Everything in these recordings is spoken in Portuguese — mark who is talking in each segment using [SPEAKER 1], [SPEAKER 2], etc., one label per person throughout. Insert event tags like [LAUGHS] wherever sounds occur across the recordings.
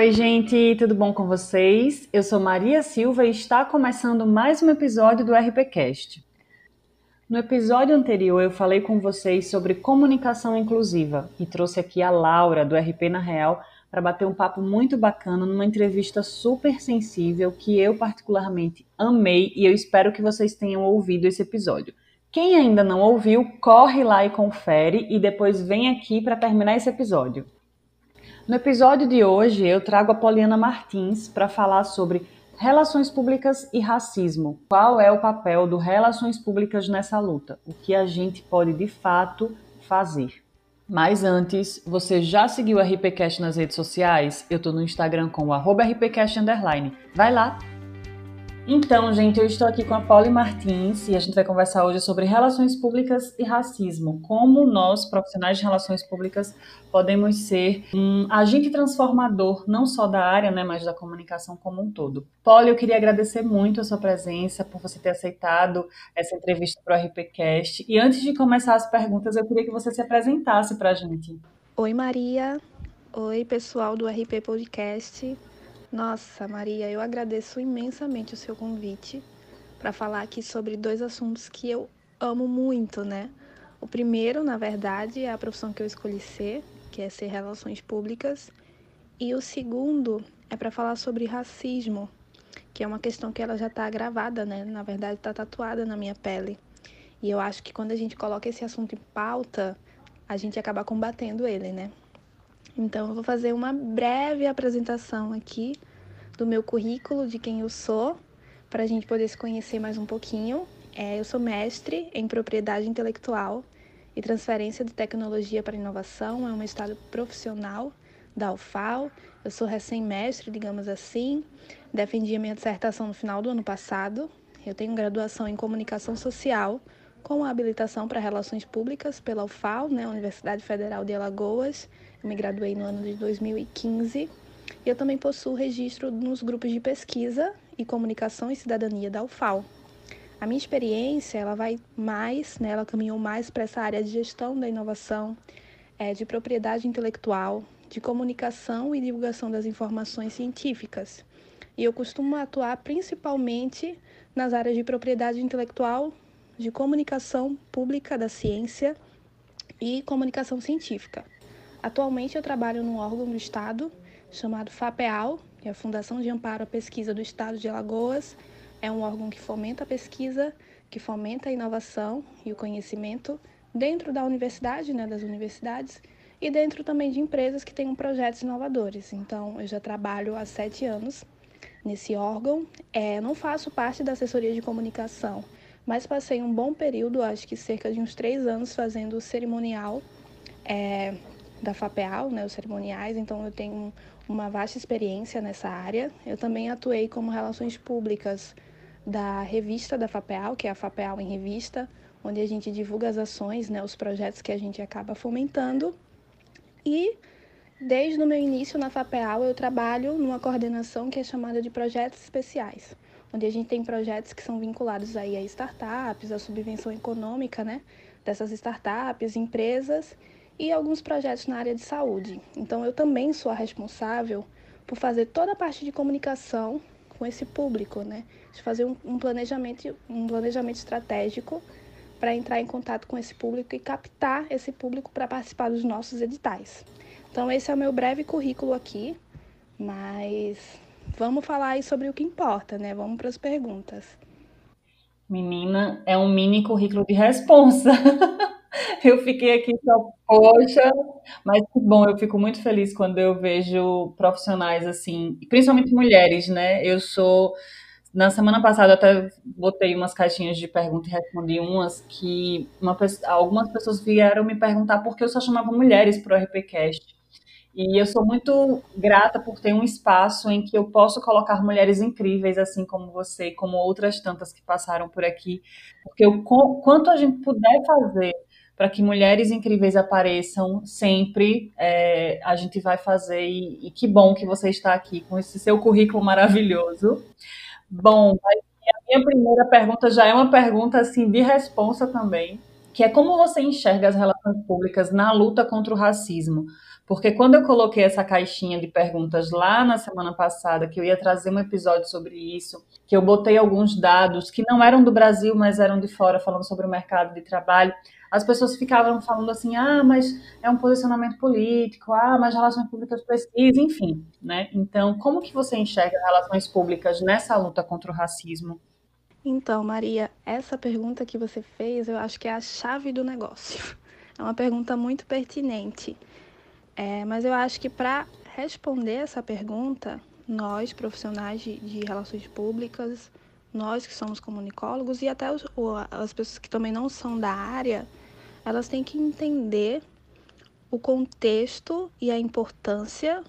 [SPEAKER 1] Oi, gente, tudo bom com vocês? Eu sou Maria Silva e está começando mais um episódio do RPCast. No episódio anterior, eu falei com vocês sobre comunicação inclusiva e trouxe aqui a Laura, do RP na Real, para bater um papo muito bacana numa entrevista super sensível que eu particularmente amei e eu espero que vocês tenham ouvido esse episódio. Quem ainda não ouviu, corre lá e confere e depois vem aqui para terminar esse episódio. No episódio de hoje, eu trago a Poliana Martins para falar sobre relações públicas e racismo. Qual é o papel do relações públicas nessa luta? O que a gente pode de fato fazer? Mas antes, você já seguiu o RPCast nas redes sociais? Eu estou no Instagram com o RPCast Vai lá, então, gente, eu estou aqui com a Polly Martins e a gente vai conversar hoje sobre relações públicas e racismo. Como nós, profissionais de relações públicas, podemos ser um agente transformador, não só da área, né, mas da comunicação como um todo. Polly, eu queria agradecer muito a sua presença, por você ter aceitado essa entrevista para o RPCast. E antes de começar as perguntas, eu queria que você se apresentasse para a gente.
[SPEAKER 2] Oi, Maria. Oi, pessoal do RP Podcast. Nossa, Maria, eu agradeço imensamente o seu convite para falar aqui sobre dois assuntos que eu amo muito, né? O primeiro, na verdade, é a profissão que eu escolhi ser, que é ser relações públicas, e o segundo é para falar sobre racismo, que é uma questão que ela já está gravada, né? Na verdade, está tatuada na minha pele. E eu acho que quando a gente coloca esse assunto em pauta, a gente acaba combatendo ele, né? Então, eu vou fazer uma breve apresentação aqui do meu currículo, de quem eu sou, para a gente poder se conhecer mais um pouquinho. É, eu sou mestre em propriedade intelectual e transferência de tecnologia para inovação, é um estado profissional da UFAL. Eu sou recém-mestre, digamos assim. Defendi a minha dissertação no final do ano passado. Eu tenho graduação em comunicação social com habilitação para relações públicas pela UFAL, né, Universidade Federal de Alagoas. Eu me graduei no ano de 2015. E eu também possuo registro nos grupos de pesquisa e comunicação e cidadania da UFAL. A minha experiência, ela vai mais, né, ela caminhou mais para essa área de gestão da inovação, é, de propriedade intelectual, de comunicação e divulgação das informações científicas. E eu costumo atuar principalmente nas áreas de propriedade intelectual, de comunicação pública da ciência e comunicação científica. Atualmente eu trabalho num órgão do Estado chamado FAPEAL, que é a Fundação de Amparo à Pesquisa do Estado de Alagoas. É um órgão que fomenta a pesquisa, que fomenta a inovação e o conhecimento dentro da universidade, né, das universidades, e dentro também de empresas que tenham projetos inovadores. Então, eu já trabalho há sete anos nesse órgão. É, não faço parte da assessoria de comunicação, mas passei um bom período, acho que cerca de uns três anos, fazendo o cerimonial é, da FAPEAL, né, os cerimoniais, então eu tenho uma vasta experiência nessa área. Eu também atuei como relações públicas da revista da FAPEAL, que é a FAPEAL em Revista, onde a gente divulga as ações, né, os projetos que a gente acaba fomentando. E desde o meu início na FAPEAL eu trabalho numa coordenação que é chamada de projetos especiais, onde a gente tem projetos que são vinculados aí a startups, a subvenção econômica, né, dessas startups, empresas e alguns projetos na área de saúde. Então, eu também sou a responsável por fazer toda a parte de comunicação com esse público, né? De fazer um, um planejamento, um planejamento estratégico para entrar em contato com esse público e captar esse público para participar dos nossos editais. Então, esse é o meu breve currículo aqui, mas vamos falar aí sobre o que importa, né? Vamos para as perguntas.
[SPEAKER 1] Menina, é um mini currículo de responsa. [LAUGHS] [LAUGHS] eu fiquei aqui só, poxa, mas que bom, eu fico muito feliz quando eu vejo profissionais assim, principalmente mulheres, né? Eu sou. Na semana passada eu até botei umas caixinhas de pergunta e respondi umas que uma, algumas pessoas vieram me perguntar por que eu só chamava mulheres para o RPCast. E eu sou muito grata por ter um espaço em que eu posso colocar mulheres incríveis, assim como você, como outras tantas que passaram por aqui. Porque o quanto a gente puder fazer para que mulheres incríveis apareçam sempre. É, a gente vai fazer e, e, que bom que você está aqui com esse seu currículo maravilhoso. Bom, a minha primeira pergunta já é uma pergunta assim de responsa também. que é como você enxerga as relações públicas na luta contra o racismo. Porque quando eu coloquei essa caixinha de perguntas lá na semana passada, que eu ia trazer um episódio sobre isso, que eu botei alguns dados que não eram do Brasil, mas eram de fora, falando sobre o mercado de trabalho, as pessoas ficavam falando assim: ah, mas é um posicionamento político, ah, mas relações públicas precisam, enfim, né? Então, como que você enxerga relações públicas nessa luta contra o racismo?
[SPEAKER 2] Então, Maria, essa pergunta que você fez, eu acho que é a chave do negócio. [LAUGHS] É uma pergunta muito pertinente. É, mas eu acho que para responder essa pergunta, nós, profissionais de, de, relações públicas, nós que somos comunicólogos e até os, as pessoas que também não são da área, elas têm que entender o contexto e a importância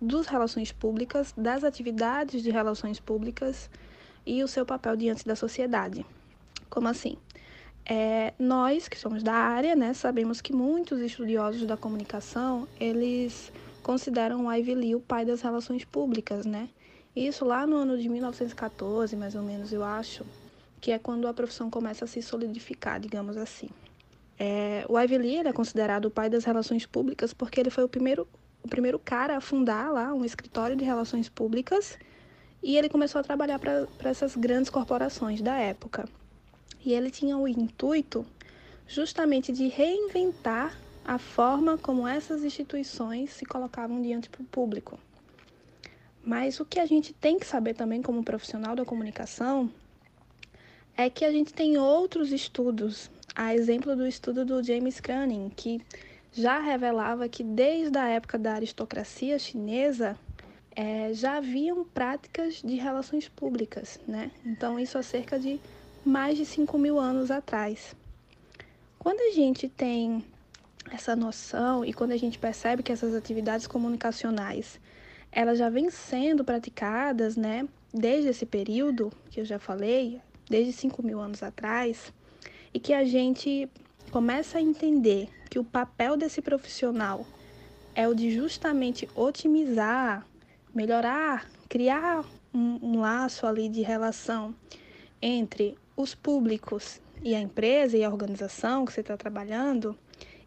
[SPEAKER 2] das relações públicas, das atividades de relações públicas e o seu papel diante da sociedade. Como assim? É, nós que somos da área, né, sabemos que muitos estudiosos da comunicação eles consideram o Ivy Lee o pai das relações públicas, né? Isso lá no ano de 1914, mais ou menos, eu acho, que é quando a profissão começa a se solidificar, digamos assim. É, o Ivy Lee é considerado o pai das relações públicas porque ele foi o primeiro, o primeiro cara a fundar lá um escritório de relações públicas e ele começou a trabalhar para essas grandes corporações da época. E ele tinha o intuito justamente de reinventar a forma como essas instituições se colocavam diante do público. Mas o que a gente tem que saber também como profissional da comunicação é que a gente tem outros estudos, a exemplo do estudo do James Craning, que já revelava que desde a época da aristocracia chinesa é, já haviam práticas de relações públicas, né? Então isso há cerca de mais de 5 mil anos atrás. Quando a gente tem essa noção e quando a gente percebe que essas atividades comunicacionais elas já vêm sendo praticadas, né, desde esse período que eu já falei, desde 5 mil anos atrás, e que a gente começa a entender que o papel desse profissional é o de justamente otimizar, melhorar, criar um, um laço ali de relação entre os públicos e a empresa e a organização que você está trabalhando,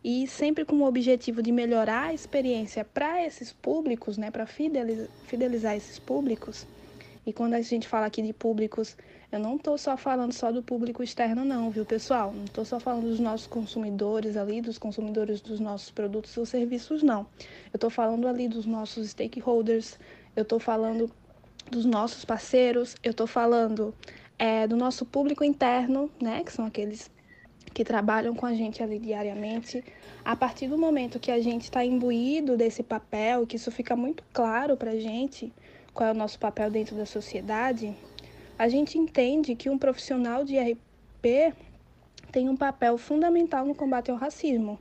[SPEAKER 2] e sempre com o objetivo de melhorar a experiência para esses públicos, né, para fidelizar, fidelizar esses públicos. E quando a gente fala aqui de públicos, eu não estou só falando só do público externo, não, viu, pessoal? Não estou só falando dos nossos consumidores ali, dos consumidores dos nossos produtos ou serviços, não. Eu estou falando ali dos nossos stakeholders, eu estou falando dos nossos parceiros, eu estou falando é, do nosso público interno, né, que são aqueles que trabalham com a gente ali diariamente. A partir do momento que a gente está imbuído desse papel, que isso fica muito claro para a gente, qual é o nosso papel dentro da sociedade, a gente entende que um profissional de RP tem um papel fundamental no combate ao racismo.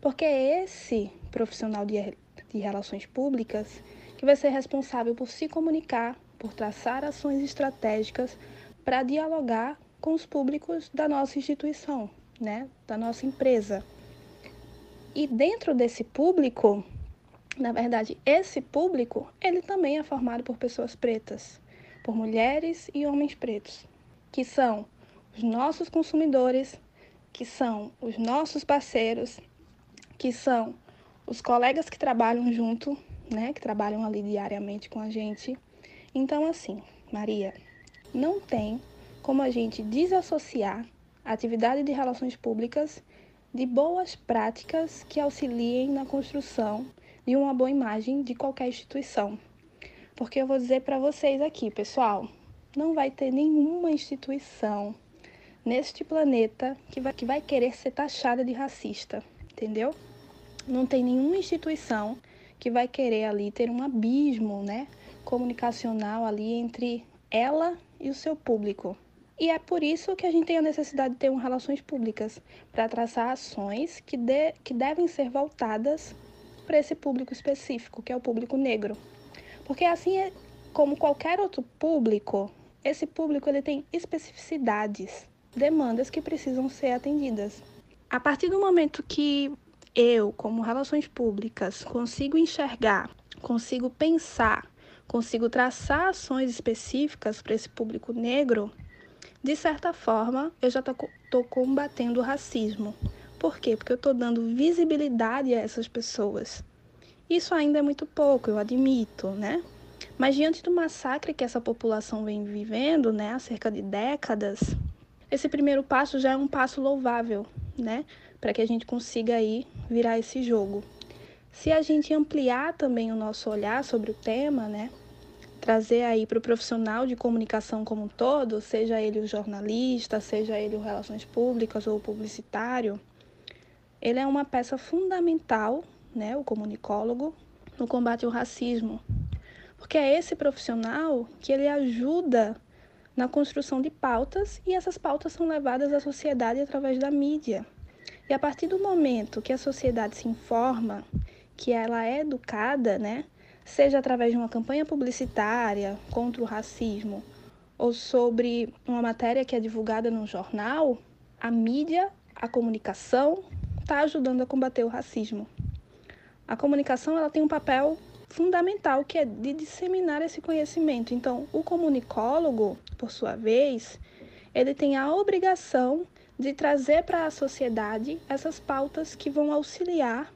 [SPEAKER 2] Porque é esse profissional de, de relações públicas que vai ser responsável por se comunicar, por traçar ações estratégicas para dialogar com os públicos da nossa instituição, né, da nossa empresa. E dentro desse público, na verdade, esse público, ele também é formado por pessoas pretas, por mulheres e homens pretos, que são os nossos consumidores, que são os nossos parceiros, que são os colegas que trabalham junto, né, que trabalham ali diariamente com a gente. Então, assim, Maria, não tem como a gente desassociar a atividade de relações públicas de boas práticas que auxiliem na construção de uma boa imagem de qualquer instituição. Porque eu vou dizer para vocês aqui, pessoal, não vai ter nenhuma instituição neste planeta que vai, que vai querer ser taxada de racista, entendeu? Não tem nenhuma instituição que vai querer ali ter um abismo, né, comunicacional ali entre ela e o seu público. E é por isso que a gente tem a necessidade de ter uma relações públicas para traçar ações que, de, que devem ser voltadas para esse público específico, que é o público negro. Porque assim é como qualquer outro público, esse público ele tem especificidades, demandas que precisam ser atendidas. A partir do momento que eu, como relações públicas, consigo enxergar, consigo pensar consigo traçar ações específicas para esse público negro, de certa forma, eu já estou combatendo o racismo. Por quê? Porque eu estou dando visibilidade a essas pessoas. Isso ainda é muito pouco, eu admito, né? Mas diante do massacre que essa população vem vivendo, né, há cerca de décadas, esse primeiro passo já é um passo louvável, né, para que a gente consiga aí virar esse jogo. Se a gente ampliar também o nosso olhar sobre o tema, né, trazer aí para o profissional de comunicação como um todo, seja ele o jornalista, seja ele o relações públicas ou o publicitário, ele é uma peça fundamental, né, o comunicólogo, no combate ao racismo, porque é esse profissional que ele ajuda na construção de pautas e essas pautas são levadas à sociedade através da mídia. E a partir do momento que a sociedade se informa, que ela é educada, né, seja através de uma campanha publicitária contra o racismo ou sobre uma matéria que é divulgada num jornal, a mídia, a comunicação está ajudando a combater o racismo. A comunicação ela tem um papel fundamental que é de disseminar esse conhecimento. Então, o comunicólogo, por sua vez, ele tem a obrigação de trazer para a sociedade essas pautas que vão auxiliar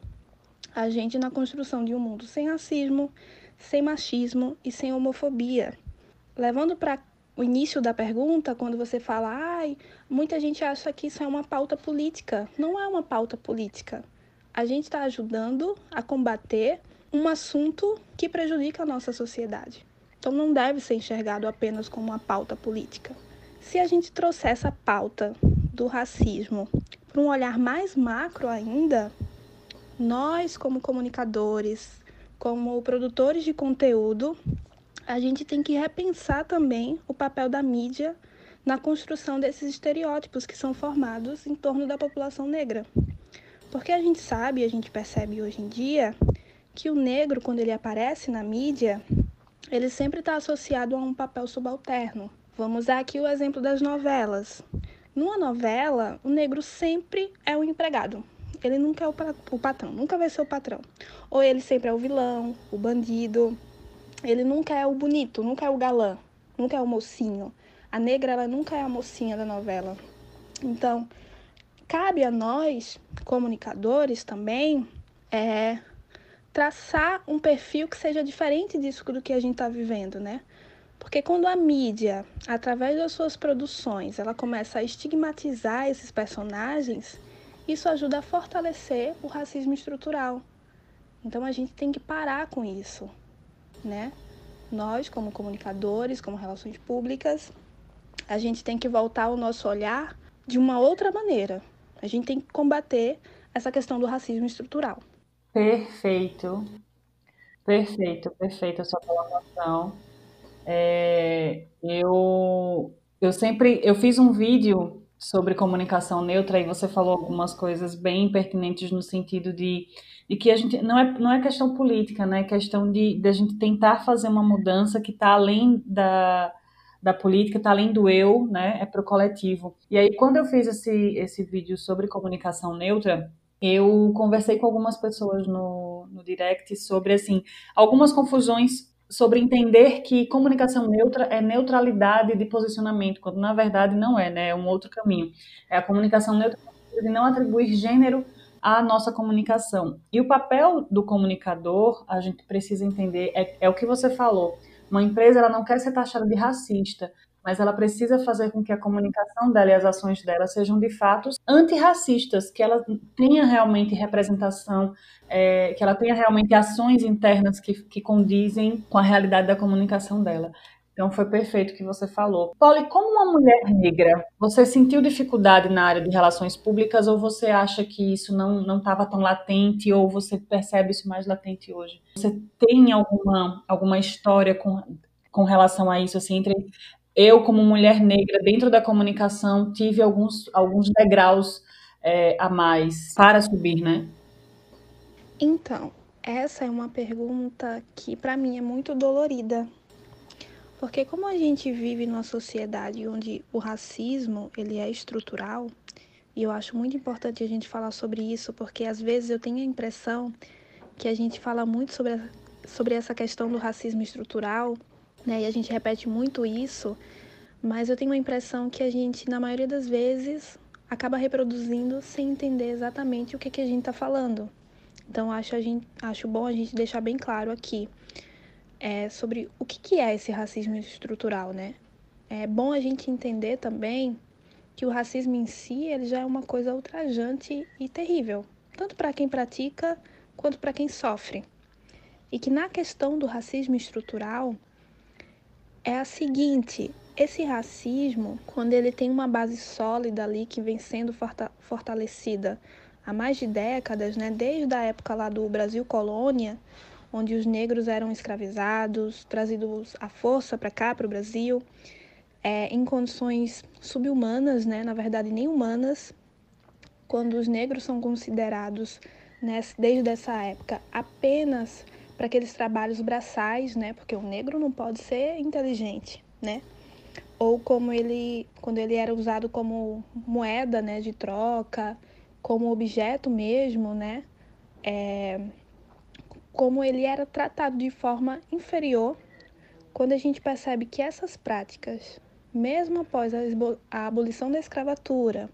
[SPEAKER 2] a gente na construção de um mundo sem racismo, sem machismo e sem homofobia. Levando para o início da pergunta, quando você fala, ai, muita gente acha que isso é uma pauta política. Não é uma pauta política. A gente está ajudando a combater um assunto que prejudica a nossa sociedade. Então não deve ser enxergado apenas como uma pauta política. Se a gente trouxer essa pauta do racismo para um olhar mais macro ainda, nós, como comunicadores, como produtores de conteúdo, a gente tem que repensar também o papel da mídia na construção desses estereótipos que são formados em torno da população negra. Porque a gente sabe, a gente percebe hoje em dia, que o negro, quando ele aparece na mídia, ele sempre está associado a um papel subalterno. Vamos usar aqui o exemplo das novelas. Numa novela, o negro sempre é o empregado ele nunca é o, o patrão, nunca vai ser o patrão. Ou ele sempre é o vilão, o bandido. Ele nunca é o bonito, nunca é o galã, nunca é o mocinho. A negra, ela nunca é a mocinha da novela. Então, cabe a nós, comunicadores também, é, traçar um perfil que seja diferente disso do que a gente está vivendo, né? Porque quando a mídia, através das suas produções, ela começa a estigmatizar esses personagens, isso ajuda a fortalecer o racismo estrutural. Então a gente tem que parar com isso, né? Nós, como comunicadores, como relações públicas, a gente tem que voltar o nosso olhar de uma outra maneira. A gente tem que combater essa questão do racismo estrutural.
[SPEAKER 1] Perfeito. Perfeito, perfeita a sua colocação. É, eu, eu sempre eu fiz um vídeo sobre comunicação neutra e você falou algumas coisas bem pertinentes no sentido de, de que a gente não é, não é questão política, né? É questão de, de a gente tentar fazer uma mudança que está além da, da política, está além do eu, né? É para o coletivo. E aí, quando eu fiz esse, esse vídeo sobre comunicação neutra, eu conversei com algumas pessoas no, no direct sobre, assim, algumas confusões sobre entender que comunicação neutra é neutralidade de posicionamento, quando na verdade não é, né? É um outro caminho. É a comunicação neutra de não atribuir gênero à nossa comunicação. E o papel do comunicador, a gente precisa entender, é, é o que você falou. Uma empresa ela não quer ser taxada de racista, mas ela precisa fazer com que a comunicação dela e as ações dela sejam de fato antirracistas, que ela tenha realmente representação, é, que ela tenha realmente ações internas que, que condizem com a realidade da comunicação dela. Então foi perfeito o que você falou. Polly, como uma mulher negra, você sentiu dificuldade na área de relações públicas ou você acha que isso não estava tão latente ou você percebe isso mais latente hoje? Você tem alguma, alguma história com, com relação a isso, assim, entre eu, como mulher negra dentro da comunicação, tive alguns, alguns degraus é, a mais para subir, né?
[SPEAKER 2] Então, essa é uma pergunta que para mim é muito dolorida. Porque como a gente vive numa sociedade onde o racismo, ele é estrutural, e eu acho muito importante a gente falar sobre isso, porque às vezes eu tenho a impressão que a gente fala muito sobre, sobre essa questão do racismo estrutural, né? E a gente repete muito isso, mas eu tenho a impressão que a gente, na maioria das vezes, acaba reproduzindo sem entender exatamente o que, que a gente está falando. Então, acho, a gente, acho bom a gente deixar bem claro aqui é, sobre o que, que é esse racismo estrutural, né? É bom a gente entender também que o racismo em si ele já é uma coisa ultrajante e terrível, tanto para quem pratica quanto para quem sofre. E que na questão do racismo estrutural é a seguinte: esse racismo, quando ele tem uma base sólida ali que vem sendo fortalecida há mais de décadas, né, desde a época lá do Brasil colônia, onde os negros eram escravizados, trazidos à força para cá, para o Brasil, é, em condições subhumanas, né, na verdade nem humanas, quando os negros são considerados, né, desde essa época, apenas para aqueles trabalhos braçais, né, porque o negro não pode ser inteligente, né, ou como ele, quando ele era usado como moeda, né, de troca, como objeto mesmo, né, é, como ele era tratado de forma inferior, quando a gente percebe que essas práticas, mesmo após a abolição da escravatura,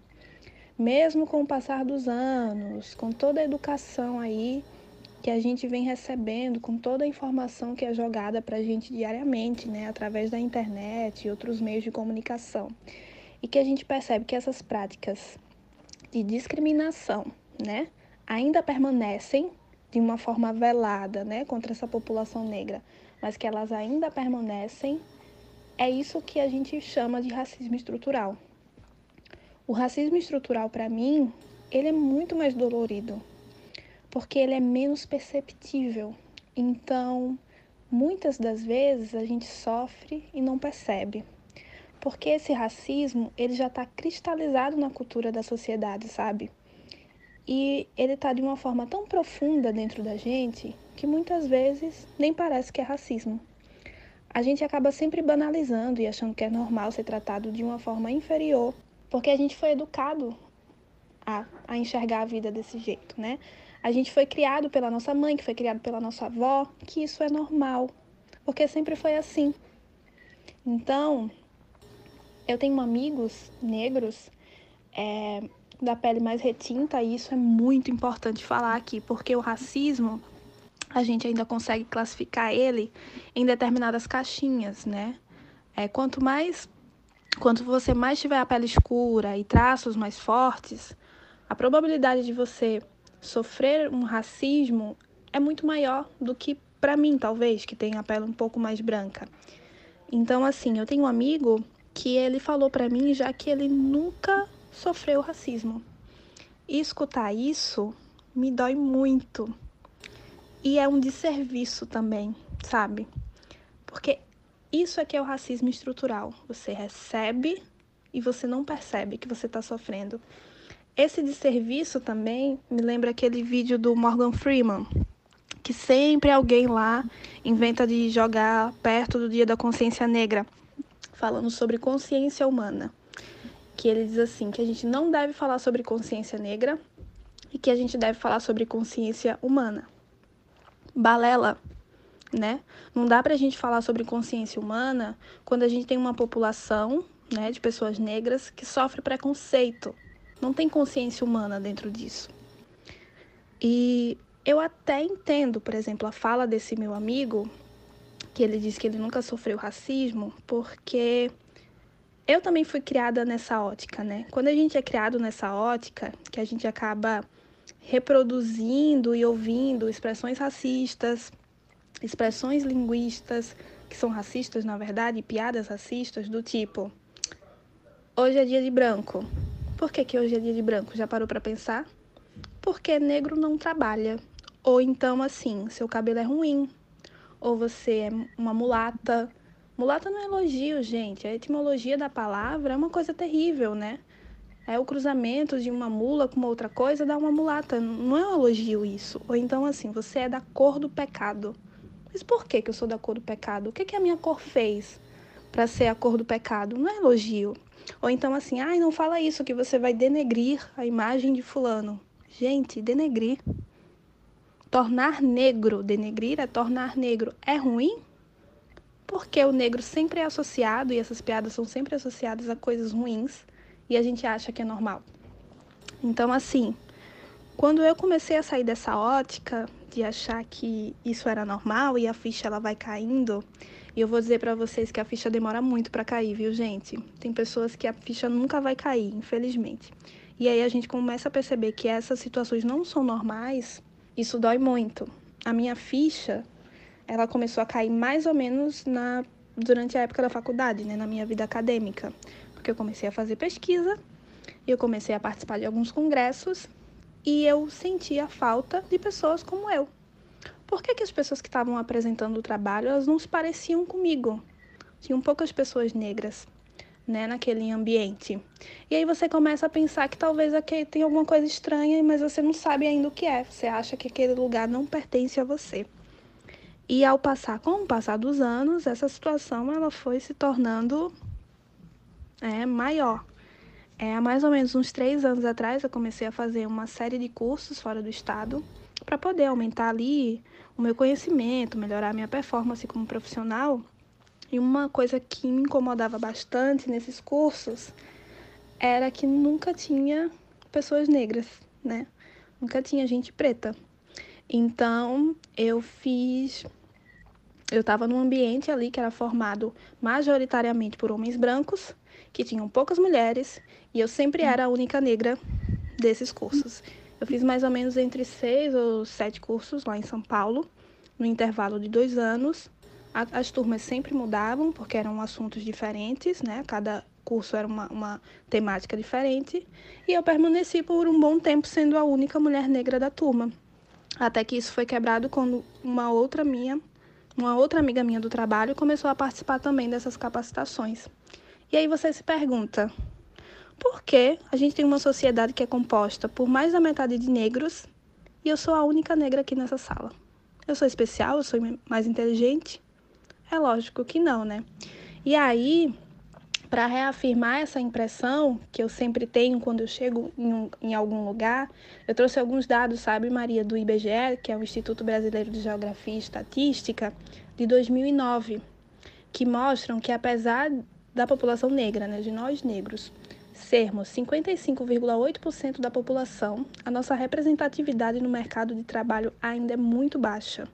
[SPEAKER 2] mesmo com o passar dos anos, com toda a educação aí que a gente vem recebendo, com toda a informação que é jogada para a gente diariamente, né, através da internet e outros meios de comunicação, e que a gente percebe que essas práticas de discriminação, né, ainda permanecem de uma forma velada, né, contra essa população negra, mas que elas ainda permanecem, é isso que a gente chama de racismo estrutural. O racismo estrutural, para mim, ele é muito mais dolorido, porque ele é menos perceptível. Então, muitas das vezes a gente sofre e não percebe. Porque esse racismo, ele já está cristalizado na cultura da sociedade, sabe? E ele está de uma forma tão profunda dentro da gente que muitas vezes nem parece que é racismo. A gente acaba sempre banalizando e achando que é normal ser tratado de uma forma inferior, porque a gente foi educado a, a enxergar a vida desse jeito, né? A gente foi criado pela nossa mãe, que foi criado pela nossa avó, que isso é normal, porque sempre foi assim. Então, eu tenho amigos negros é, da pele mais retinta, e isso é muito importante falar aqui, porque o racismo, a gente ainda consegue classificar ele em determinadas caixinhas, né? É, quanto mais, quanto você mais tiver a pele escura e traços mais fortes, a probabilidade de você sofrer um racismo é muito maior do que para mim, talvez, que tem a pele um pouco mais branca. Então, assim, eu tenho um amigo que ele falou para mim já que ele nunca sofreu racismo. E escutar isso me dói muito. E é um desserviço também, sabe? Porque isso é que é o racismo estrutural. Você recebe e você não percebe que você está sofrendo. Esse desserviço também me lembra aquele vídeo do Morgan Freeman, que sempre alguém lá inventa de jogar perto do Dia da Consciência Negra, falando sobre consciência humana que ele diz assim, que a gente não deve falar sobre consciência negra e que a gente deve falar sobre consciência humana. Balela, né? Não dá pra gente falar sobre consciência humana quando a gente tem uma população, né, de pessoas negras que sofre preconceito. Não tem consciência humana dentro disso. E eu até entendo, por exemplo, a fala desse meu amigo, que ele diz que ele nunca sofreu racismo, porque eu também fui criada nessa ótica, né? Quando a gente é criado nessa ótica, que a gente acaba reproduzindo e ouvindo expressões racistas, expressões linguistas que são racistas, na verdade, piadas racistas do tipo: hoje é dia de branco. Por que, que hoje é dia de branco? Já parou para pensar? Porque negro não trabalha. Ou então, assim, seu cabelo é ruim, ou você é uma mulata, Mulata não é elogio, gente. A etimologia da palavra é uma coisa terrível, né? É o cruzamento de uma mula com uma outra coisa dá uma mulata. Não é um elogio isso. Ou então, assim, você é da cor do pecado. Mas por que, que eu sou da cor do pecado? O que, que a minha cor fez para ser a cor do pecado? Não é elogio. Ou então, assim, ai, não fala isso, que você vai denegrir a imagem de Fulano. Gente, denegrir. Tornar negro, denegrir é tornar negro. É ruim? Porque o negro sempre é associado, e essas piadas são sempre associadas a coisas ruins, e a gente acha que é normal. Então, assim, quando eu comecei a sair dessa ótica de achar que isso era normal e a ficha ela vai caindo, e eu vou dizer para vocês que a ficha demora muito para cair, viu, gente? Tem pessoas que a ficha nunca vai cair, infelizmente. E aí a gente começa a perceber que essas situações não são normais, isso dói muito. A minha ficha ela começou a cair mais ou menos na durante a época da faculdade, né, na minha vida acadêmica, porque eu comecei a fazer pesquisa, eu comecei a participar de alguns congressos e eu sentia falta de pessoas como eu. Por que, que as pessoas que estavam apresentando o trabalho, elas não se pareciam comigo? Tinham poucas pessoas negras, né, naquele ambiente. E aí você começa a pensar que talvez aqui tem alguma coisa estranha, mas você não sabe ainda o que é. Você acha que aquele lugar não pertence a você. E ao passar, com o passar dos anos, essa situação ela foi se tornando é, maior. É, há mais ou menos uns três anos atrás, eu comecei a fazer uma série de cursos fora do estado para poder aumentar ali o meu conhecimento, melhorar a minha performance como profissional. E uma coisa que me incomodava bastante nesses cursos era que nunca tinha pessoas negras, né? Nunca tinha gente preta. Então, eu fiz eu estava num ambiente ali que era formado majoritariamente por homens brancos, que tinham poucas mulheres, e eu sempre era a única negra desses cursos. Eu fiz mais ou menos entre seis ou sete cursos lá em São Paulo, no intervalo de dois anos. As turmas sempre mudavam, porque eram assuntos diferentes, né? Cada curso era uma, uma temática diferente. E eu permaneci por um bom tempo sendo a única mulher negra da turma. Até que isso foi quebrado quando uma outra minha uma outra amiga minha do trabalho começou a participar também dessas capacitações. E aí você se pergunta: por que a gente tem uma sociedade que é composta por mais da metade de negros e eu sou a única negra aqui nessa sala? Eu sou especial? Eu sou mais inteligente? É lógico que não, né? E aí para reafirmar essa impressão que eu sempre tenho quando eu chego em, um, em, algum lugar, eu trouxe alguns dados, sabe, Maria, do IBGE, que é o Instituto Brasileiro de Geografia e Estatística, de 2009, que mostram que apesar da população negra, né, de nós negros, sermos 55,8% da população, a nossa representatividade no mercado de trabalho ainda é muito baixa.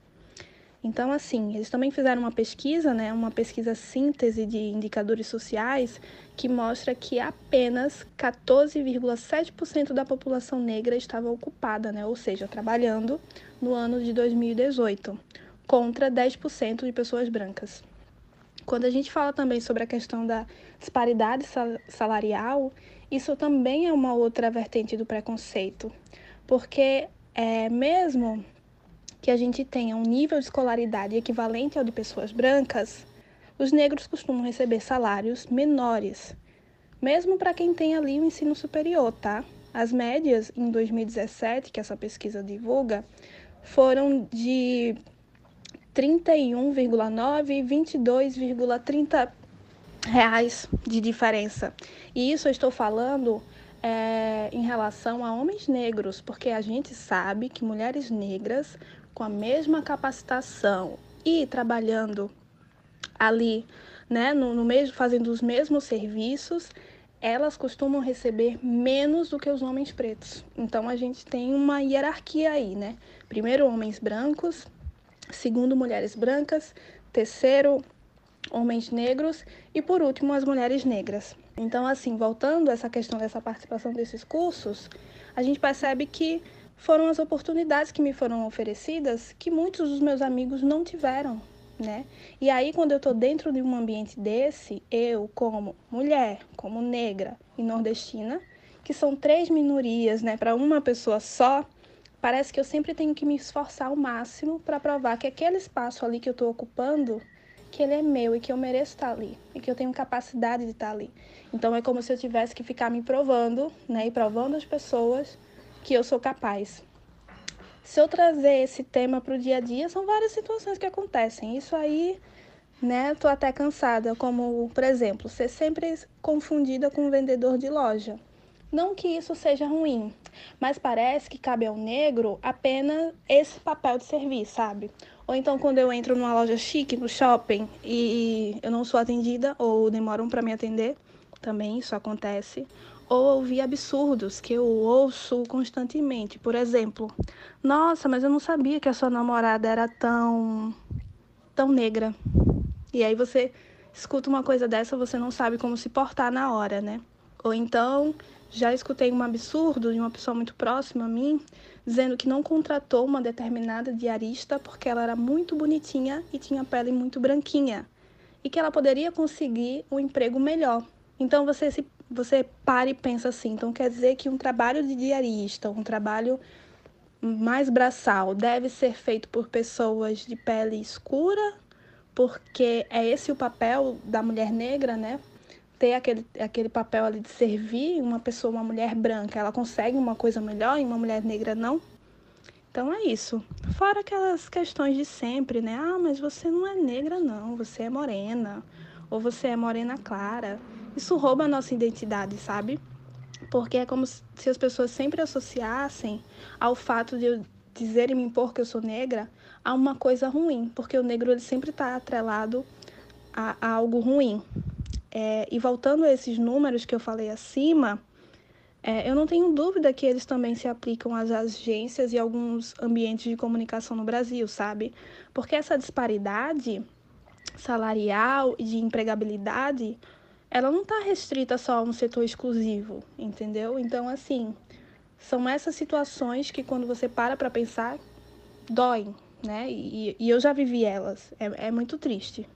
[SPEAKER 2] Então, assim, eles também fizeram uma pesquisa, né, uma pesquisa síntese de indicadores sociais, que mostra que apenas 14,7% da população negra estava ocupada, né, ou seja, trabalhando no ano de 2018, contra 10% de pessoas brancas. Quando a gente fala também sobre a questão da disparidade salarial, isso também é uma outra vertente do preconceito, porque é, mesmo que a gente tenha um nível de escolaridade equivalente ao de pessoas brancas, os negros costumam receber salários menores, mesmo para quem tem ali o ensino superior, tá? As médias em 2017, que essa pesquisa divulga, foram de 31,9 e 22,30 reais de diferença. E isso eu estou falando é, em relação a homens negros, porque a gente sabe que mulheres negras com a mesma capacitação e trabalhando ali, né, no, no mesmo, fazendo os mesmos serviços, elas costumam receber menos do que os homens pretos. Então a gente tem uma hierarquia aí, né? Primeiro homens brancos, segundo mulheres brancas, terceiro homens negros e por último as mulheres negras. Então assim, voltando a essa questão dessa participação desses cursos, a gente percebe que foram as oportunidades que me foram oferecidas que muitos dos meus amigos não tiveram, né? E aí, quando eu estou dentro de um ambiente desse, eu, como mulher, como negra e nordestina, que são três minorias, né, para uma pessoa só, parece que eu sempre tenho que me esforçar ao máximo para provar que aquele espaço ali que eu estou ocupando, que ele é meu e que eu mereço estar ali e que eu tenho capacidade de estar ali. Então é como se eu tivesse que ficar me provando, né, e provando as pessoas que eu sou capaz. Se eu trazer esse tema para o dia a dia, são várias situações que acontecem. Isso aí, né, tô até cansada, como, por exemplo, ser sempre confundida com um vendedor de loja. Não que isso seja ruim, mas parece que cabe ao negro apenas esse papel de servir, sabe? Ou então quando eu entro numa loja chique, no shopping, e eu não sou atendida ou demoram para me atender, também isso acontece. Ou ouvir absurdos que eu ouço constantemente. Por exemplo, nossa, mas eu não sabia que a sua namorada era tão tão negra. E aí você escuta uma coisa dessa, você não sabe como se portar na hora, né? Ou então, já escutei um absurdo de uma pessoa muito próxima a mim, dizendo que não contratou uma determinada diarista porque ela era muito bonitinha e tinha pele muito branquinha, e que ela poderia conseguir um emprego melhor. Então você se você para e pensa assim, então quer dizer que um trabalho de diarista, um trabalho mais braçal, deve ser feito por pessoas de pele escura porque é esse o papel da mulher negra, né? Ter aquele, aquele papel ali de servir uma pessoa, uma mulher branca, ela consegue uma coisa melhor e uma mulher negra não? Então é isso. Fora aquelas questões de sempre, né? Ah, mas você não é negra, não, você é morena, ou você é morena clara. Isso rouba a nossa identidade, sabe? Porque é como se as pessoas sempre associassem ao fato de eu dizer e me impor que eu sou negra a uma coisa ruim, porque o negro ele sempre está atrelado a, a, algo ruim. É, e voltando a esses números que eu falei acima, é, eu não tenho dúvida que eles também se aplicam às agências e alguns ambientes de comunicação no Brasil, sabe? Porque essa disparidade salarial e de empregabilidade, ela não está restrita só a um setor exclusivo, entendeu? Então, assim, são essas situações que quando você para para pensar, doem, né? E, e eu já vivi elas. É, é muito triste.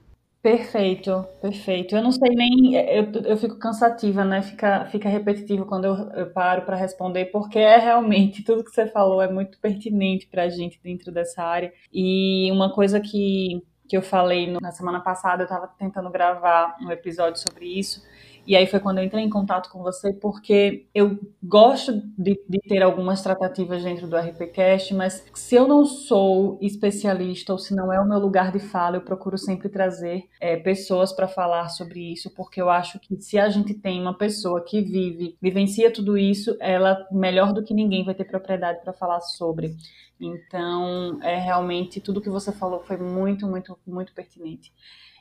[SPEAKER 1] Perfeito, perfeito. Eu não sei nem, eu, eu fico cansativa, né? Fica, fica repetitivo quando eu, eu paro para responder, porque é realmente [LAUGHS] tudo que você falou é muito pertinente para a gente dentro dessa área. E uma coisa que, que eu falei no, na semana passada, eu estava tentando gravar um episódio sobre isso, e aí foi quando eu entrei em contato com você, porque eu gosto de, de ter algumas tratativas dentro do RPCast, mas se eu não sou especialista ou se não é o meu lugar de fala, eu procuro sempre trazer é, pessoas para falar sobre isso, porque eu acho que se a gente tem uma pessoa que vive, vivencia tudo isso, ela melhor do que ninguém vai ter propriedade para falar sobre. Então, é realmente tudo que você falou foi muito, muito, muito pertinente.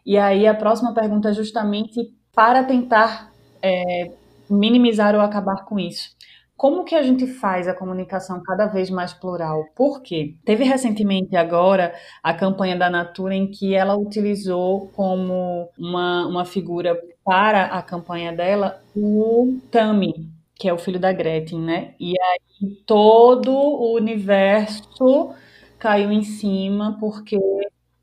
[SPEAKER 1] E aí a próxima pergunta é justamente para tentar é, minimizar ou acabar com isso. Como que a gente faz a comunicação cada vez mais plural? Por quê? Teve recentemente agora a campanha da Natura em que ela utilizou como uma, uma figura para a campanha dela o Tami, que é o filho da Gretchen, né? E aí todo o universo caiu em cima porque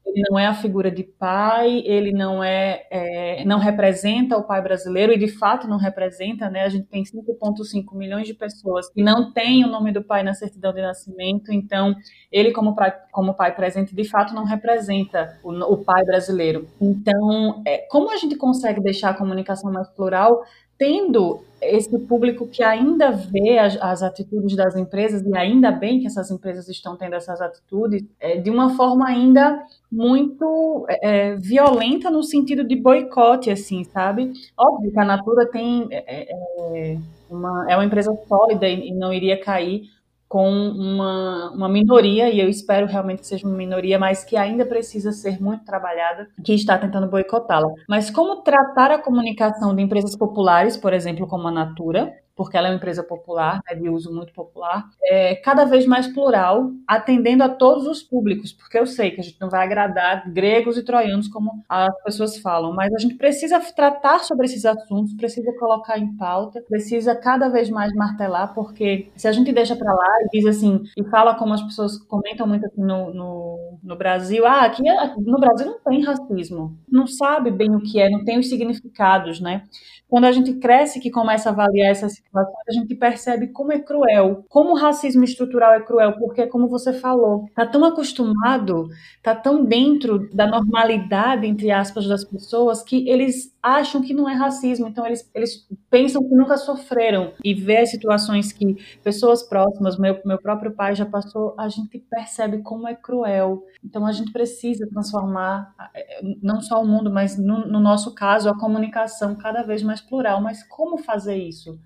[SPEAKER 1] ele não é a figura de pai, ele não é, é, não representa o pai brasileiro e de fato não representa, né? A gente tem 5,5 milhões de pessoas que não têm o nome do pai na certidão de nascimento, então ele como pai, como pai presente de fato não representa o, o pai brasileiro. Então, é, como a gente consegue deixar a comunicação mais plural tendo esse público que ainda vê as, as, atitudes das empresas, e ainda bem que essas empresas estão tendo essas atitudes, é, de uma forma ainda muito é, é violenta no sentido de boicote, assim, sabe? Óbvio que a Natura tem é, é uma, é uma empresa sólida e, e não iria cair com uma, uma minoria, e eu espero realmente que seja uma minoria, mas que ainda precisa ser muito trabalhada, que está tentando boicotá-la. Mas como tratar a comunicação de empresas populares, por exemplo, como a Natura, porque ela é uma empresa popular, né, de uso muito popular, é cada vez mais plural, atendendo a todos os públicos, porque eu sei que a gente não vai agradar gregos e troianos, como as pessoas falam, mas a gente precisa tratar sobre esses assuntos, precisa colocar em pauta, precisa cada vez mais martelar, porque se a gente deixa para lá e diz assim, e fala como as pessoas comentam muito aqui no, no, no Brasil, ah, aqui no Brasil não tem racismo, não sabe bem o que é, não tem os significados, né? Quando a gente cresce que começa a avaliar essas a gente percebe como é cruel, como o racismo estrutural é cruel, porque, como você falou, tá tão acostumado, tá tão dentro da normalidade, entre aspas, das pessoas, que eles acham que não é racismo, então eles, eles pensam que nunca sofreram. E ver as situações que pessoas próximas, meu, meu próprio pai já passou, a gente percebe como é cruel. Então a gente precisa transformar, eh, não só o mundo, mas no, no nosso caso, a comunicação cada vez mais plural. Mas como fazer isso?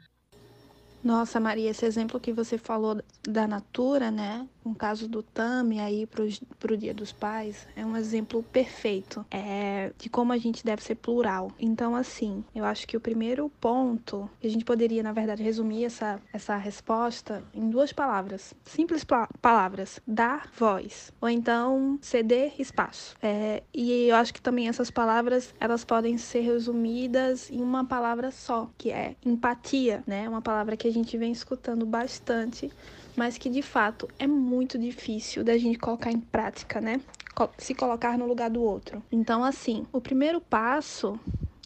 [SPEAKER 2] Nossa, Maria, esse exemplo que você falou da Natura, né? No caso do Tami aí para o Dia dos Pais, é um exemplo perfeito é, de como a gente deve ser plural. Então, assim, eu acho que o primeiro ponto, a gente poderia, na verdade, resumir essa, essa resposta em duas palavras. Simples palavras. Dar voz. Ou então, ceder espaço. É, e eu acho que também essas palavras, elas podem ser resumidas em uma palavra só, que é empatia, né? Uma palavra que a gente vem escutando bastante, mas que de fato é muito difícil da gente colocar em prática, né? Se colocar no lugar do outro. Então, assim, o primeiro passo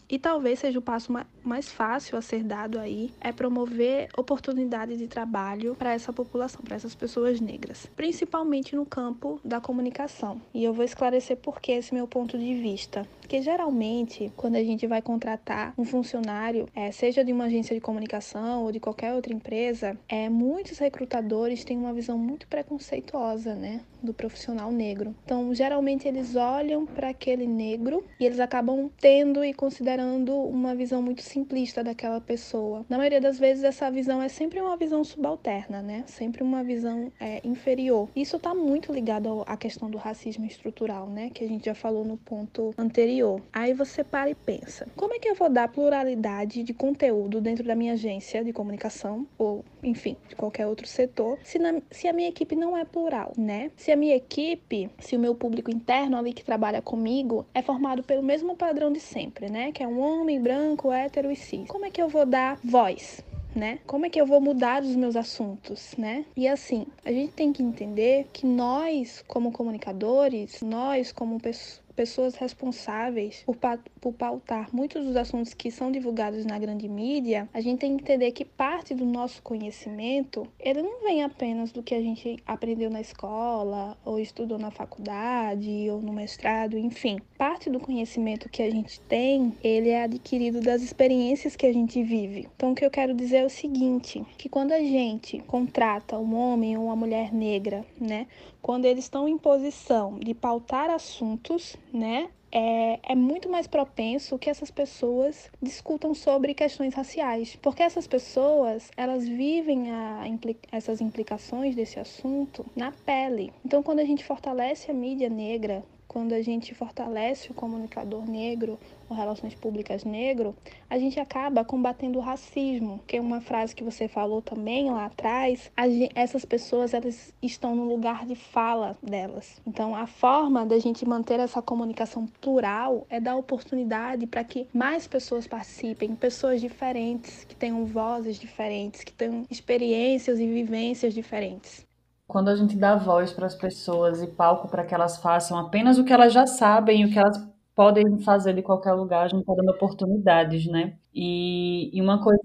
[SPEAKER 2] e talvez seja o passo mais fácil a ser dado aí é promover oportunidades de trabalho para essa população, para essas pessoas negras, principalmente no campo da comunicação. E eu vou esclarecer por que esse meu ponto de vista. Porque geralmente, quando a gente vai contratar um funcionário, é, seja de uma agência de comunicação ou de qualquer outra empresa, é, muitos recrutadores têm uma visão muito preconceituosa, né, do profissional negro. Então, geralmente eles olham para aquele negro e eles acabam tendo e considerando uma visão muito simplista daquela pessoa. Na maioria das vezes, essa visão é sempre uma visão subalterna, né? Sempre uma visão é, inferior. Isso está muito ligado à questão do racismo estrutural, né? Que a gente já falou no ponto anterior. Aí você para e pensa: como é que eu vou dar pluralidade de conteúdo dentro da minha agência de comunicação ou, enfim, de qualquer outro setor, se, na, se a minha equipe não é plural, né? Se a minha equipe, se o meu público interno ali que trabalha comigo é formado pelo mesmo padrão de sempre, né? Que é um homem branco, hétero e cis. Como é que eu vou dar voz? Né? Como é que eu vou mudar os meus assuntos, né? E assim, a gente tem que entender que nós, como comunicadores, nós como pessoas pessoas responsáveis por, por pautar muitos dos assuntos que são divulgados na grande mídia, a gente tem que entender que parte do nosso conhecimento, ele não vem apenas do que a gente aprendeu na escola, ou estudou na faculdade, ou no mestrado, enfim. Parte do conhecimento que a gente tem, ele é adquirido das experiências que a gente vive. Então, o que eu quero dizer é o seguinte, que quando a gente contrata um homem ou uma mulher negra, né, quando eles estão em posição de pautar assuntos, né? É, é, muito mais propenso que essas pessoas discutam sobre questões raciais, porque essas pessoas elas vivem a, essas implicações desse assunto na pele. Então, quando a gente fortalece a mídia negra, quando a gente fortalece o comunicador negro, ou relações públicas negro, a gente acaba combatendo o racismo, que é uma frase que você falou também lá atrás. Essas pessoas elas estão no lugar de fala delas. Então, a forma da gente manter essa comunicação plural é dar oportunidade para que mais pessoas participem, pessoas diferentes, que tenham vozes diferentes, que tenham experiências e vivências diferentes.
[SPEAKER 1] Quando a gente dá voz para as pessoas e palco para que elas façam apenas o que elas já sabem o que elas podem fazer de qualquer lugar, a gente está dando oportunidades, né? E, e uma coisa,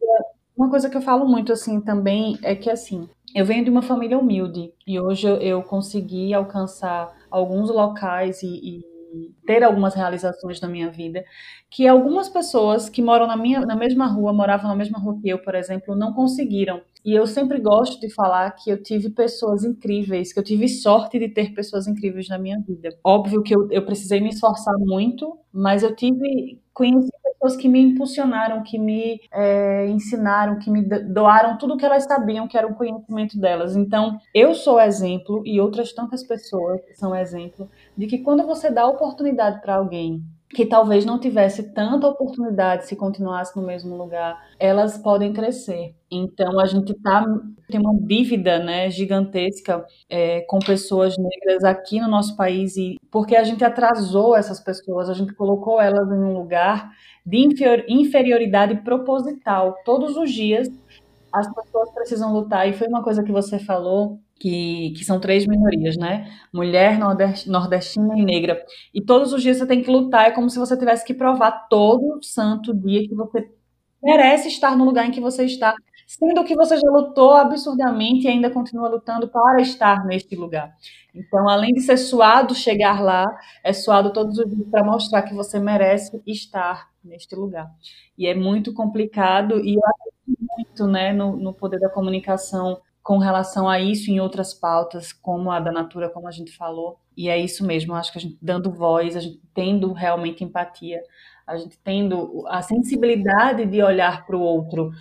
[SPEAKER 1] uma coisa que eu falo muito assim também é que assim, eu venho de uma família humilde e hoje eu, eu consegui alcançar alguns locais e, e ter algumas realizações na minha vida que algumas pessoas que moram na minha na mesma rua, moravam na mesma rua que eu, por exemplo, não conseguiram. E eu sempre gosto de falar que eu tive pessoas incríveis, que eu tive sorte de ter pessoas incríveis na minha vida. Óbvio que eu, eu precisei me esforçar muito, mas eu tive conheci pessoas que me impulsionaram, que me é, ensinaram, que me doaram tudo que elas sabiam que era o conhecimento delas. Então, eu sou exemplo e outras tantas pessoas são exemplo de que quando você dá oportunidade para alguém que talvez não tivesse tanta oportunidade se continuasse no mesmo lugar, elas podem crescer. Então a gente tá tem uma dívida, né, gigantesca é, com pessoas negras aqui no nosso país e porque a gente atrasou essas pessoas, a gente colocou elas em um lugar de inferioridade proposital. Todos os dias as pessoas precisam lutar e foi uma coisa que você falou que, que são três minorias, né? Mulher, nordestina e negra. E todos os dias você tem que lutar, é como se você tivesse que provar todo santo dia que você merece estar no lugar em que você está, sendo que você já lutou absurdamente e ainda continua lutando para estar neste lugar. Então, além de ser suado chegar lá, é suado todos os dias para mostrar que você merece estar neste lugar. E é muito complicado e eu acredito muito né, no, no poder da comunicação com relação a isso em outras pautas, como a da Natura, como a gente falou. E é isso mesmo, acho que a gente dando voz, a gente tendo realmente empatia, a gente tendo a sensibilidade de olhar para o outro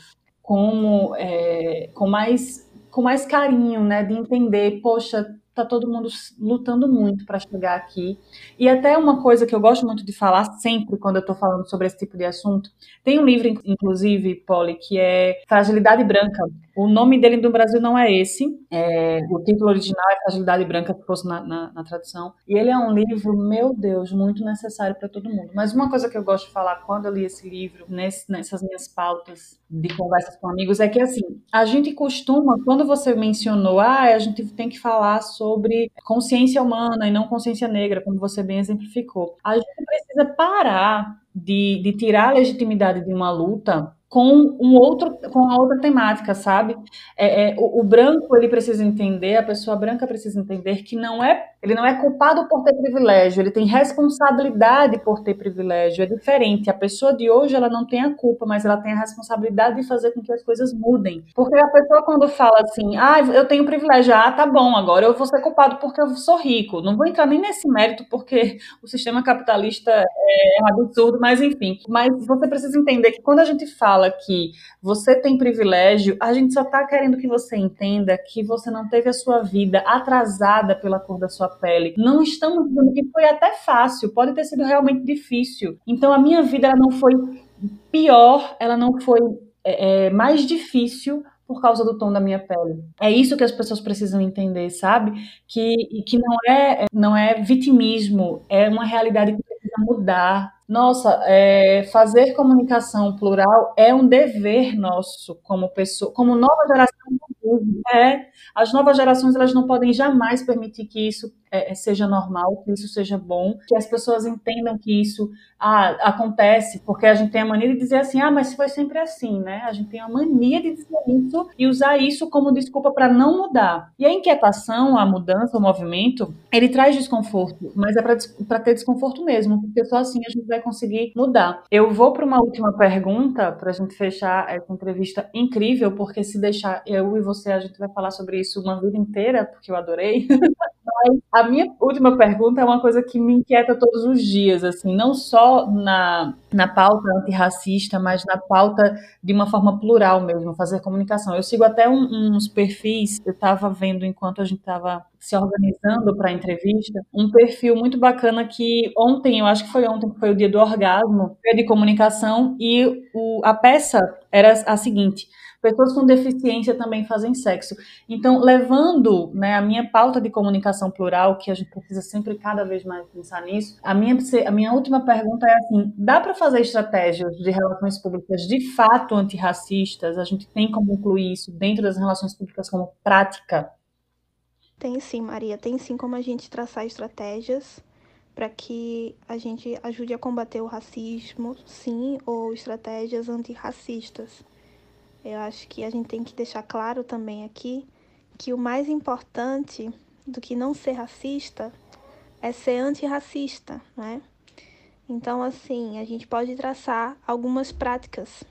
[SPEAKER 1] como é, com mais com mais carinho, né, de entender, poxa, tá todo mundo lutando muito para chegar aqui. E até uma coisa que eu gosto muito de falar sempre quando eu estou falando sobre esse tipo de assunto, tem um livro, inclusive, Polly, que é Fragilidade Branca. O nome dele no Brasil não é esse. É, o título original é Fragilidade Branca, que fosse na, na, na, tradução. E ele é um livro, meu Deus, muito necessário para todo mundo. Mas uma coisa que eu gosto de falar quando eu li esse livro, nesse, nessas minhas pautas de conversas com amigos, é que assim, a gente costuma, quando você mencionou, ah, a gente tem que falar sobre consciência humana e não consciência negra, como você bem exemplificou. A gente precisa parar de, de tirar a legitimidade de uma luta com um outro com a outra temática sabe? É, é, o, o, branco ele precisa entender a pessoa branca precisa entender que não é ele não é culpado por ter privilégio ele tem responsabilidade por ter privilégio é diferente. A pessoa de hoje ela não tem a culpa mas ela tem a responsabilidade de fazer com que as coisas mudem. Porque a pessoa quando fala assim ah eu tenho privilégio ah tá bom agora eu vou ser culpado porque eu sou rico não vou entrar nem nesse mérito porque [LAUGHS] o sistema capitalista é um absurdo mas enfim. Mas você precisa entender que quando a gente fala fala que você tem privilégio, a gente só está querendo que você entenda que você não teve a sua vida atrasada pela cor da sua pele. Não estamos dizendo que foi até fácil, pode ter sido realmente difícil. Então a minha vida ela não foi pior, ela não foi é, é mais difícil por causa do tom da minha pele. É isso que as pessoas precisam entender, sabe? Que, que não é não é vitimismo, é uma realidade que mudar. Nossa, é, fazer comunicação plural é um dever nosso como pessoa, como nova geração. É, as novas gerações elas não podem jamais permitir que isso é, é, seja normal, que isso seja bom, que as pessoas entendam que isso ah, acontece, porque a gente tem a mania de dizer assim, ah, mas foi sempre assim, né? A gente tem a mania de dizer isso e usar isso como desculpa para não mudar. E a inquietação, a mudança, o movimento, ele traz desconforto, mas é para ter desconforto mesmo, porque só assim a gente vai conseguir mudar. Eu vou para uma última pergunta para a gente fechar essa entrevista incrível, porque se deixar eu e você, a gente vai falar sobre isso uma vida inteira, porque eu adorei. [LAUGHS] A minha última pergunta é uma coisa que me inquieta todos os dias, assim, não só na, na pauta antirracista, mas na pauta de uma forma plural mesmo, fazer comunicação. Eu sigo até um, uns perfis, eu estava vendo enquanto a gente estava se organizando para a entrevista, um perfil muito bacana que ontem, eu acho que foi ontem, que foi o dia do orgasmo, de comunicação, e o, a peça era a seguinte Pessoas com deficiência também fazem sexo. Então, levando né, a minha pauta de comunicação plural, que a gente precisa sempre cada vez mais pensar nisso, a minha, a minha última pergunta é assim: dá para fazer estratégias de relações públicas de fato antirracistas? A gente tem como incluir isso dentro das relações públicas como prática?
[SPEAKER 2] Tem sim, Maria. Tem sim como a gente traçar estratégias para que a gente ajude a combater o racismo, sim, ou estratégias antirracistas. Eu acho que a gente tem que deixar claro também aqui que o mais importante do que não ser racista é ser antirracista, né? Então, assim, a gente pode traçar algumas práticas.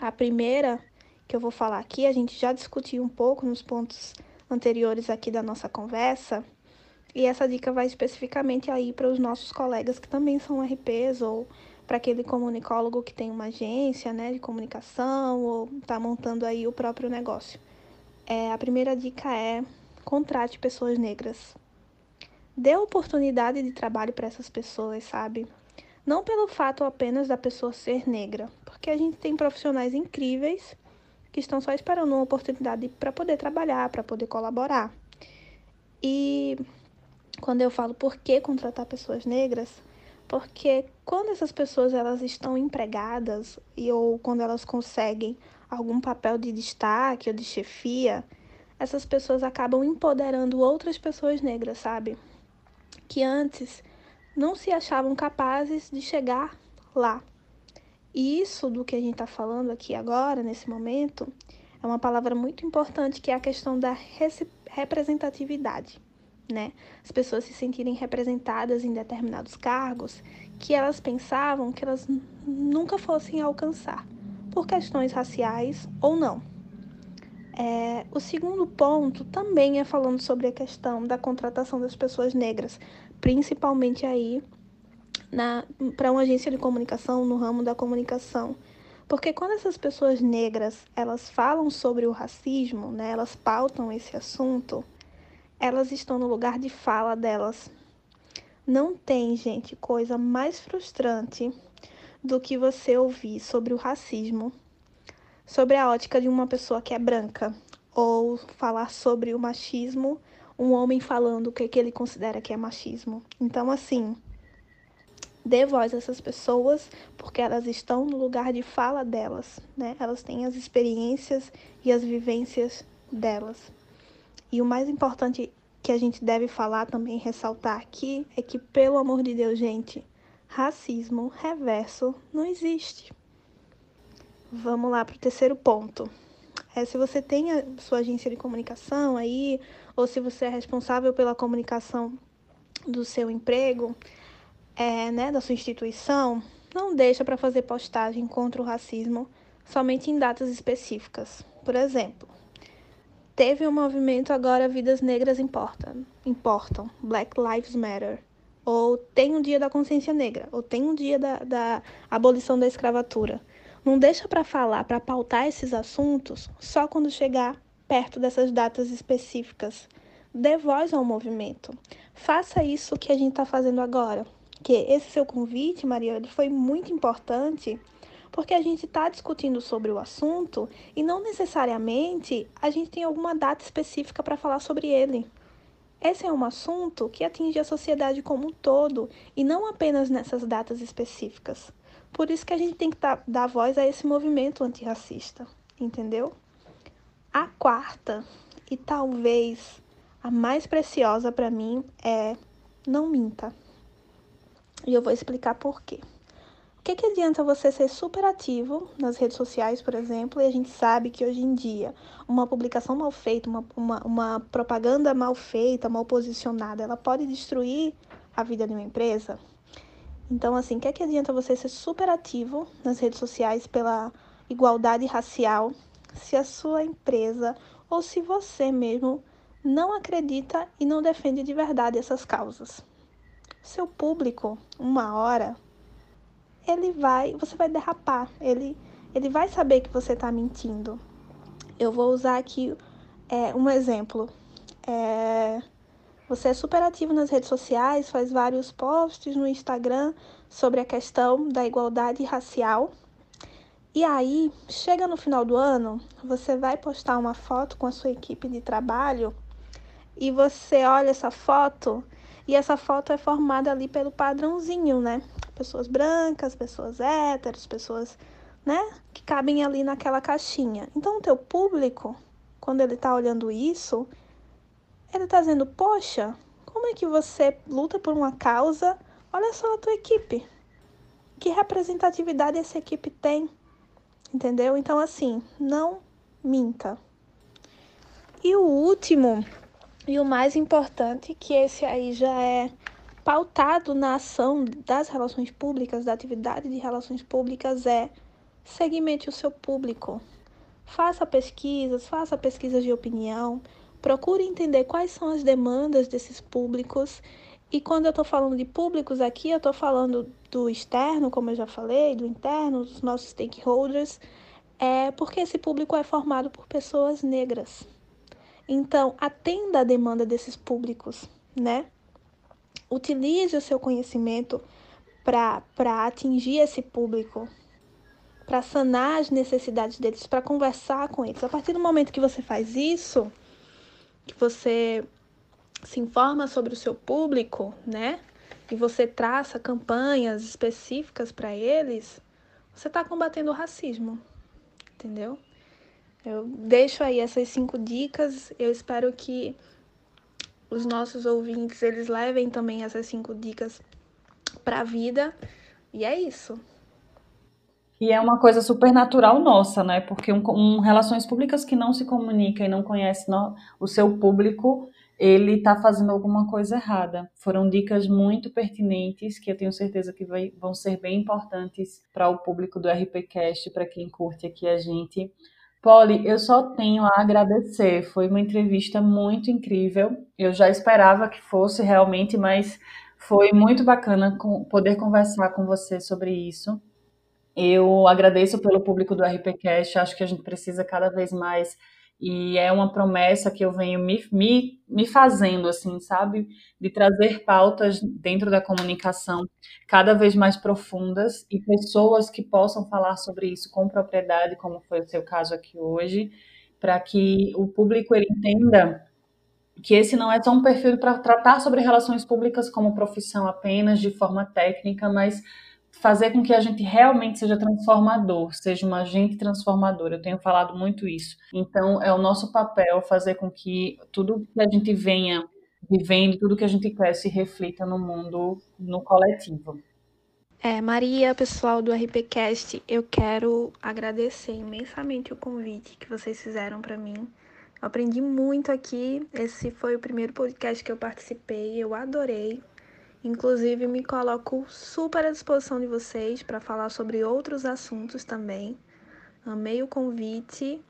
[SPEAKER 2] A primeira que eu vou falar aqui, a gente já discutiu um pouco nos pontos anteriores aqui da nossa conversa, e essa dica vai especificamente aí para os nossos colegas que também são RPs ou para aquele comunicólogo que tem uma agência né, de comunicação ou está montando aí o próprio negócio. É, a primeira dica é contrate pessoas negras. Dê oportunidade de trabalho para essas pessoas, sabe? Não pelo fato apenas da pessoa ser negra, porque a gente tem profissionais incríveis que estão só esperando uma oportunidade para poder trabalhar, para poder colaborar. E quando eu falo por que contratar pessoas negras, porque quando essas pessoas elas estão empregadas e ou quando elas conseguem algum papel de destaque ou de chefia, essas pessoas acabam empoderando outras pessoas negras, sabe? Que antes não se achavam capazes de chegar lá. E isso do que a gente está falando aqui agora, nesse momento, é uma palavra muito importante que é a questão da representatividade né? As pessoas se sentirem representadas em determinados cargos que elas pensavam que elas nunca fossem alcançar, por questões raciais ou não. É, o segundo ponto também é falando sobre a questão da contratação das pessoas negras, principalmente aí para uma agência de comunicação, no ramo da comunicação. Porque quando essas pessoas negras, elas falam sobre o racismo, né, elas pautam esse assunto, elas estão no lugar de fala delas. Não tem, gente, coisa mais frustrante do que você ouvir sobre o racismo, sobre a ótica de uma pessoa que é branca, ou falar sobre o machismo, um homem falando o que, que ele considera que é machismo. Então, assim, dê voz a essas pessoas, porque elas estão no lugar de fala delas, né? Elas têm as experiências e as vivências delas. E o mais importante que a gente deve falar também, ressaltar aqui, é que, pelo amor de Deus, gente, racismo reverso não existe. Vamos lá para o terceiro ponto. É, se você tem a sua agência de comunicação aí, ou se você é responsável pela comunicação do seu emprego, é, né, da sua instituição, não deixa para fazer postagem contra o racismo somente em datas específicas. Por exemplo, teve um movimento agora Vidas Negras Importam, importam Black Lives Matter, ou tem um dia da consciência negra, ou tem um dia da, da abolição da escravatura. Não deixa para falar, para pautar esses assuntos só quando chegar perto dessas datas específicas. Dê voz ao movimento. Faça isso que a gente está fazendo agora que esse seu convite, Maria, ele foi muito importante porque a gente está discutindo sobre o assunto e não necessariamente a gente tem alguma data específica para falar sobre ele. Esse é um assunto que atinge a sociedade como um todo e não apenas nessas datas específicas. Por isso que a gente tem que dar, dar voz a esse movimento antirracista, entendeu? A quarta, e talvez a mais preciosa para mim, é não minta. E eu vou explicar por quê. O que, que adianta você ser super ativo nas redes sociais, por exemplo, e a gente sabe que hoje em dia uma publicação mal feita, uma, uma, uma propaganda mal feita, mal posicionada, ela pode destruir a vida de uma empresa? Então, assim, o que, que adianta você ser super ativo nas redes sociais pela igualdade racial se a sua empresa ou se você mesmo não acredita e não defende de verdade essas causas? seu público, uma hora, ele vai, você vai derrapar, ele, ele vai saber que você está mentindo. Eu vou usar aqui é, um exemplo. É, você é super ativo nas redes sociais, faz vários posts no Instagram sobre a questão da igualdade racial. E aí, chega no final do ano, você vai postar uma foto com a sua equipe de trabalho e você olha essa foto e essa foto é formada ali pelo padrãozinho, né? Pessoas brancas, pessoas héteros, pessoas, né? Que cabem ali naquela caixinha. Então, o teu público, quando ele tá olhando isso, ele tá dizendo, poxa, como é que você luta por uma causa? Olha só a tua equipe. Que representatividade essa equipe tem? Entendeu? Então, assim, não minta. E o último e o mais importante, que esse aí já é pautado na ação das relações públicas, da atividade de relações públicas, é segmente o seu público. Faça pesquisas, faça pesquisas de opinião, procure entender quais são as demandas desses públicos. E quando eu estou falando de públicos aqui, eu estou falando do externo, como eu já falei, do interno, dos nossos stakeholders, é porque esse público é formado por pessoas negras. Então, atenda a demanda desses públicos, né? Utilize o seu conhecimento para atingir esse público, para sanar as necessidades deles, para conversar com eles. A partir do momento que você faz isso, que você se informa sobre o seu público, né? E você traça campanhas específicas para eles, você está combatendo o racismo, entendeu? Eu deixo aí essas cinco dicas. Eu espero que os nossos ouvintes eles levem também essas cinco dicas para a vida. E é isso.
[SPEAKER 1] E é uma coisa super natural nossa, né? Porque um, um relações públicas que não se comunica e não conhece no, o seu público, ele está fazendo alguma coisa errada. Foram dicas muito pertinentes que eu tenho certeza que vai, vão ser bem importantes para o público do RPCast, para quem curte aqui a gente. Polly, eu só tenho a agradecer. Foi uma entrevista muito incrível. Eu já esperava que fosse realmente, mas foi muito bacana poder conversar com você sobre isso. Eu agradeço pelo público do RPCast, acho que a gente precisa cada vez mais e é uma promessa que eu venho me, me, me fazendo, assim, sabe? De trazer pautas dentro da comunicação cada vez mais profundas e pessoas que possam falar sobre isso com propriedade, como foi o seu caso aqui hoje, para que o público entenda que esse não é só um perfil para tratar sobre relações públicas como profissão apenas de forma técnica, mas fazer com que a gente realmente seja transformador, seja um agente transformador. Eu tenho falado muito isso. Então, é o nosso papel fazer com que tudo que a gente venha vivendo, tudo que a gente quer se reflita no mundo, no coletivo.
[SPEAKER 2] É, Maria, pessoal do RPcast, eu quero agradecer imensamente o convite que vocês fizeram para mim. Eu aprendi muito aqui. Esse foi o primeiro podcast que eu participei, eu adorei. Inclusive, me coloco super à disposição de vocês para falar sobre outros assuntos também. Amei o convite.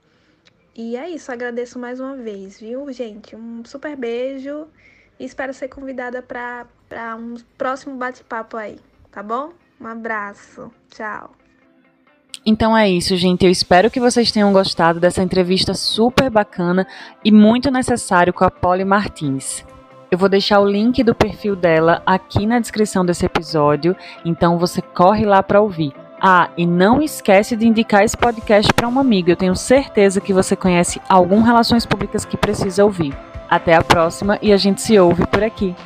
[SPEAKER 2] E é isso, agradeço mais uma vez, viu, gente? Um super beijo e espero ser convidada para um próximo bate-papo aí, tá bom? Um abraço, tchau.
[SPEAKER 1] Então é isso, gente. Eu espero que vocês tenham gostado dessa entrevista super bacana e muito necessário com a Polly Martins. Eu vou deixar o link do perfil dela aqui na descrição desse episódio, então você corre lá para ouvir. Ah, e não esquece de indicar esse podcast para um amigo. Eu tenho certeza que você conhece algum relações públicas que precisa ouvir. Até a próxima e a gente se ouve por aqui.